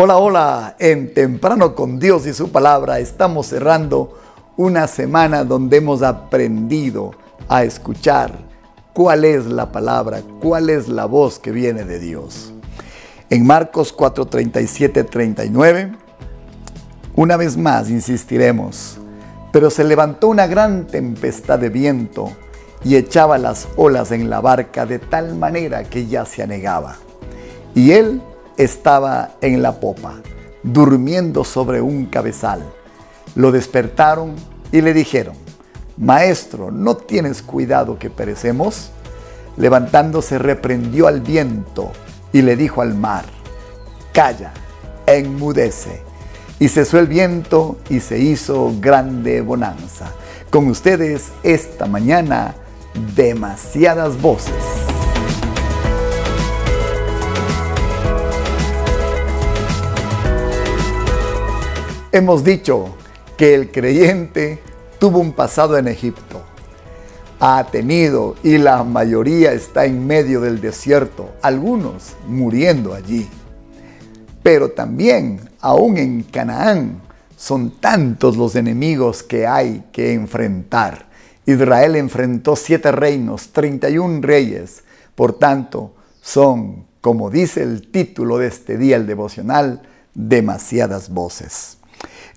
Hola, hola, en Temprano con Dios y su palabra estamos cerrando una semana donde hemos aprendido a escuchar cuál es la palabra, cuál es la voz que viene de Dios. En Marcos 4:37, 39, una vez más insistiremos, pero se levantó una gran tempestad de viento y echaba las olas en la barca de tal manera que ya se anegaba. Y él estaba en la popa, durmiendo sobre un cabezal. Lo despertaron y le dijeron, Maestro, ¿no tienes cuidado que perecemos? Levantándose reprendió al viento y le dijo al mar, Calla, enmudece. Y cesó el viento y se hizo grande bonanza. Con ustedes esta mañana, demasiadas voces. Hemos dicho que el creyente tuvo un pasado en Egipto. Ha tenido y la mayoría está en medio del desierto, algunos muriendo allí. Pero también, aún en Canaán, son tantos los enemigos que hay que enfrentar. Israel enfrentó siete reinos, 31 reyes. Por tanto, son, como dice el título de este día, el devocional, demasiadas voces.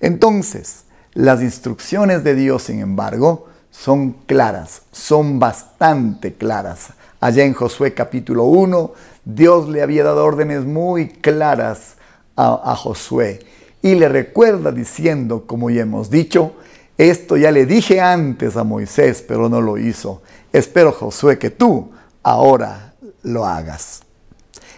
Entonces, las instrucciones de Dios, sin embargo, son claras, son bastante claras. Allá en Josué capítulo 1, Dios le había dado órdenes muy claras a, a, Josué y le recuerda diciendo, como ya hemos dicho, esto ya le dije antes a Moisés, pero no lo hizo. Espero, Josué, que tú ahora lo hagas.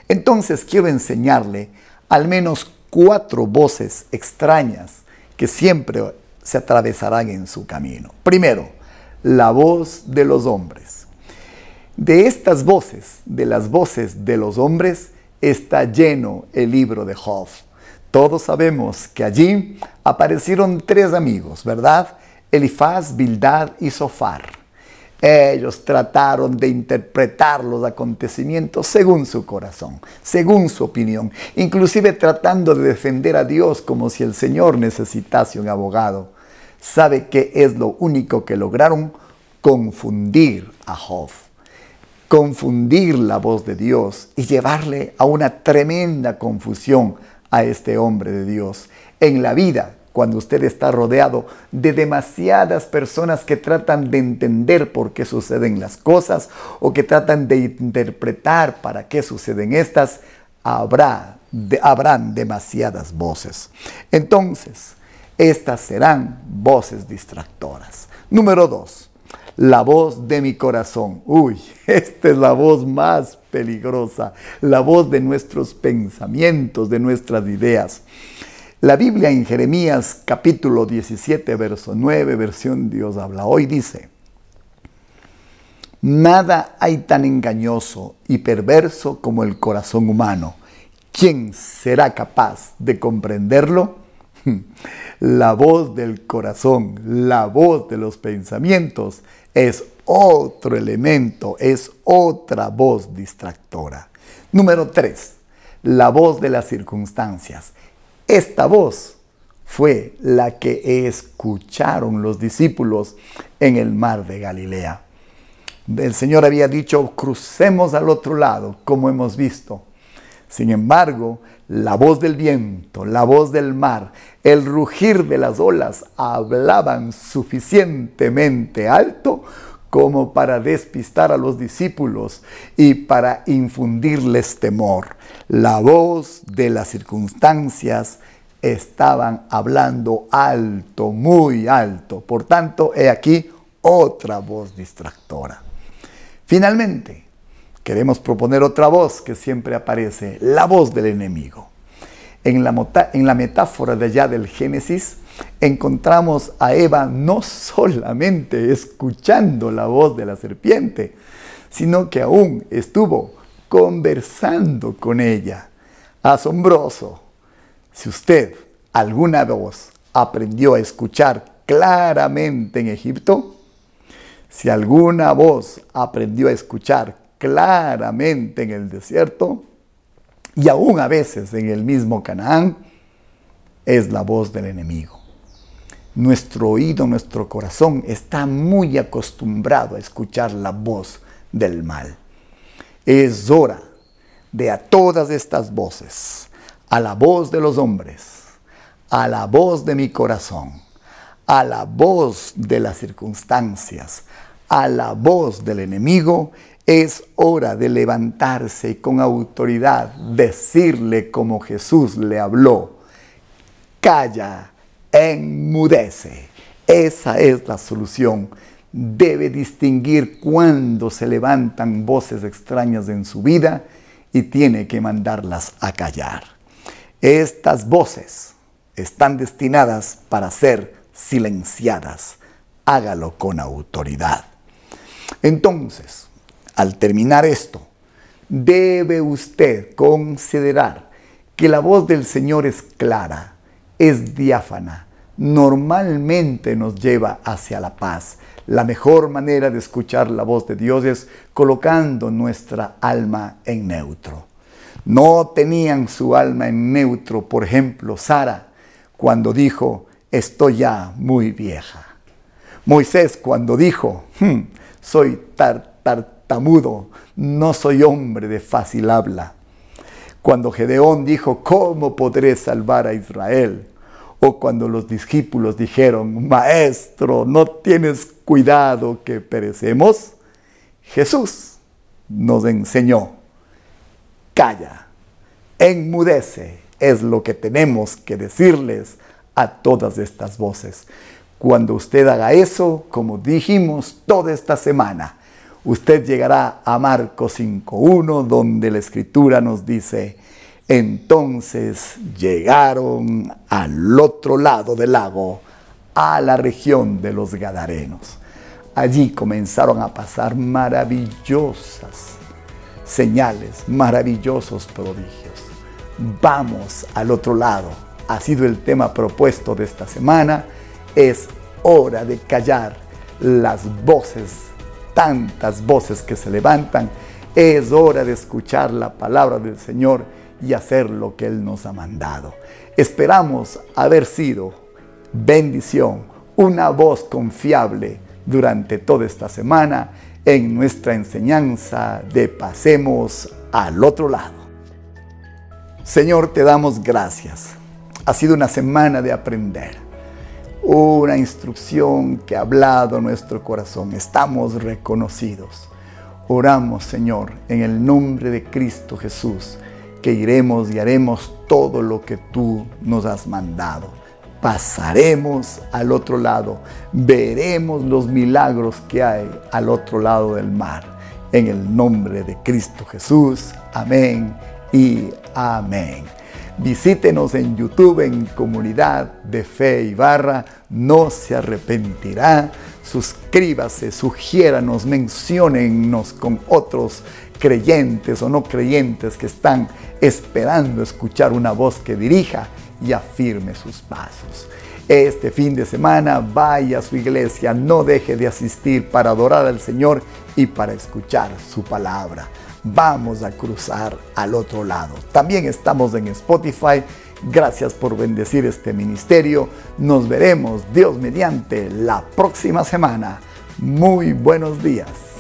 Entonces quiero enseñarle al menos cuatro voces extrañas que siempre se atravesarán en su camino. Primero, la voz de los hombres. De estas voces, de las voces de los hombres, está lleno el libro de Job. Todos sabemos que allí aparecieron tres amigos, ¿verdad? Elifaz, Bildad y Sofar. Ellos trataron de interpretar los acontecimientos según su corazón, según su opinión, inclusive tratando de defender a Dios como si el Señor necesitase un abogado. ¿Sabe qué es lo único que lograron? Confundir a Job, confundir la voz de Dios y llevarle a una tremenda confusión a este hombre de Dios. En la vida cuando usted está rodeado de demasiadas personas que tratan de entender por qué suceden las cosas o que tratan de interpretar para qué suceden estas, habrá, habrán demasiadas voces. Entonces, estas serán voces distractoras. Número dos, la voz de mi corazón. Uy, esta es la voz más peligrosa, la voz de nuestros pensamientos, de nuestras ideas. La Biblia en Jeremías capítulo 17, verso 9, versión Dios habla hoy, dice, Nada hay tan engañoso y perverso como el corazón humano. ¿Quién será capaz de comprenderlo? La voz del corazón, la voz de los pensamientos es otro elemento, es otra voz distractora. Número 3. La voz de las circunstancias. Esta voz fue la que escucharon los discípulos en el mar de Galilea. El Señor había dicho, crucemos al otro lado, como hemos visto. Sin embargo, la voz del viento, la voz del mar, el rugir de las olas hablaban suficientemente alto como para despistar a los discípulos y para infundirles temor. La voz de las circunstancias estaban hablando alto, muy alto. Por tanto, he aquí otra voz distractora. Finalmente, queremos proponer otra voz que siempre aparece, la voz del enemigo. En la, en la metáfora de allá del Génesis, encontramos a Eva no solamente escuchando la voz de la serpiente, sino que aún estuvo conversando con ella. Asombroso. Si usted alguna voz aprendió a escuchar claramente en Egipto, si alguna voz aprendió a escuchar claramente en el desierto, y aún a veces en el mismo Canaán, es la voz del enemigo. Nuestro oído, nuestro corazón está muy acostumbrado a escuchar la voz del mal. Es hora de a todas estas voces, a la voz de los hombres, a la voz de mi corazón, a la voz de las circunstancias, a la voz del enemigo, es hora de levantarse y con autoridad decirle como Jesús le habló, calla, enmudece. Esa es la solución. Debe distinguir cuando se levantan voces extrañas en su vida y tiene que mandarlas a callar. Estas voces están destinadas para ser silenciadas. Hágalo con autoridad. Entonces, al terminar esto, debe usted considerar que la voz del Señor es clara, es diáfana, normalmente nos lleva hacia la paz. La mejor manera de escuchar la voz de Dios es colocando nuestra alma en neutro. No tenían su alma en neutro, por ejemplo, Sara, cuando dijo, estoy ya muy vieja. Moisés cuando dijo, hmm, soy tartamudo, no soy hombre de fácil habla. Cuando Gedeón dijo, ¿cómo podré salvar a Israel? O cuando los discípulos dijeron, Maestro, ¿no tienes cuidado que perecemos? Jesús nos enseñó, calla, enmudece, es lo que tenemos que decirles a todas estas voces. Cuando usted haga eso, como dijimos toda esta semana, usted llegará a Marcos 5.1, donde la escritura nos dice, entonces llegaron al otro lado del lago, a la región de los Gadarenos. Allí comenzaron a pasar maravillosas señales, maravillosos prodigios. Vamos al otro lado. Ha sido el tema propuesto de esta semana. Es hora de callar las voces, tantas voces que se levantan. Es hora de escuchar la palabra del Señor y hacer lo que Él nos ha mandado. Esperamos haber sido bendición, una voz confiable durante toda esta semana en nuestra enseñanza de Pasemos al otro lado. Señor, te damos gracias. Ha sido una semana de aprender, una instrucción que ha hablado nuestro corazón. Estamos reconocidos. Oramos, Señor, en el nombre de Cristo Jesús que iremos y haremos todo lo que tú nos has mandado. Pasaremos al otro lado, veremos los milagros que hay al otro lado del mar. En el nombre de Cristo Jesús. Amén y amén. Visítenos en YouTube en Comunidad de Fe y Barra. No se arrepentirá. Suscríbase, sugiéranos, menciónennos con otros creyentes o no creyentes que están esperando escuchar una voz que dirija y afirme sus pasos. Este fin de semana vaya a su iglesia, no deje de asistir para adorar al Señor y para escuchar su palabra. Vamos a cruzar al otro lado. También estamos en Spotify. Gracias por bendecir este ministerio. Nos veremos, Dios mediante, la próxima semana. Muy buenos días.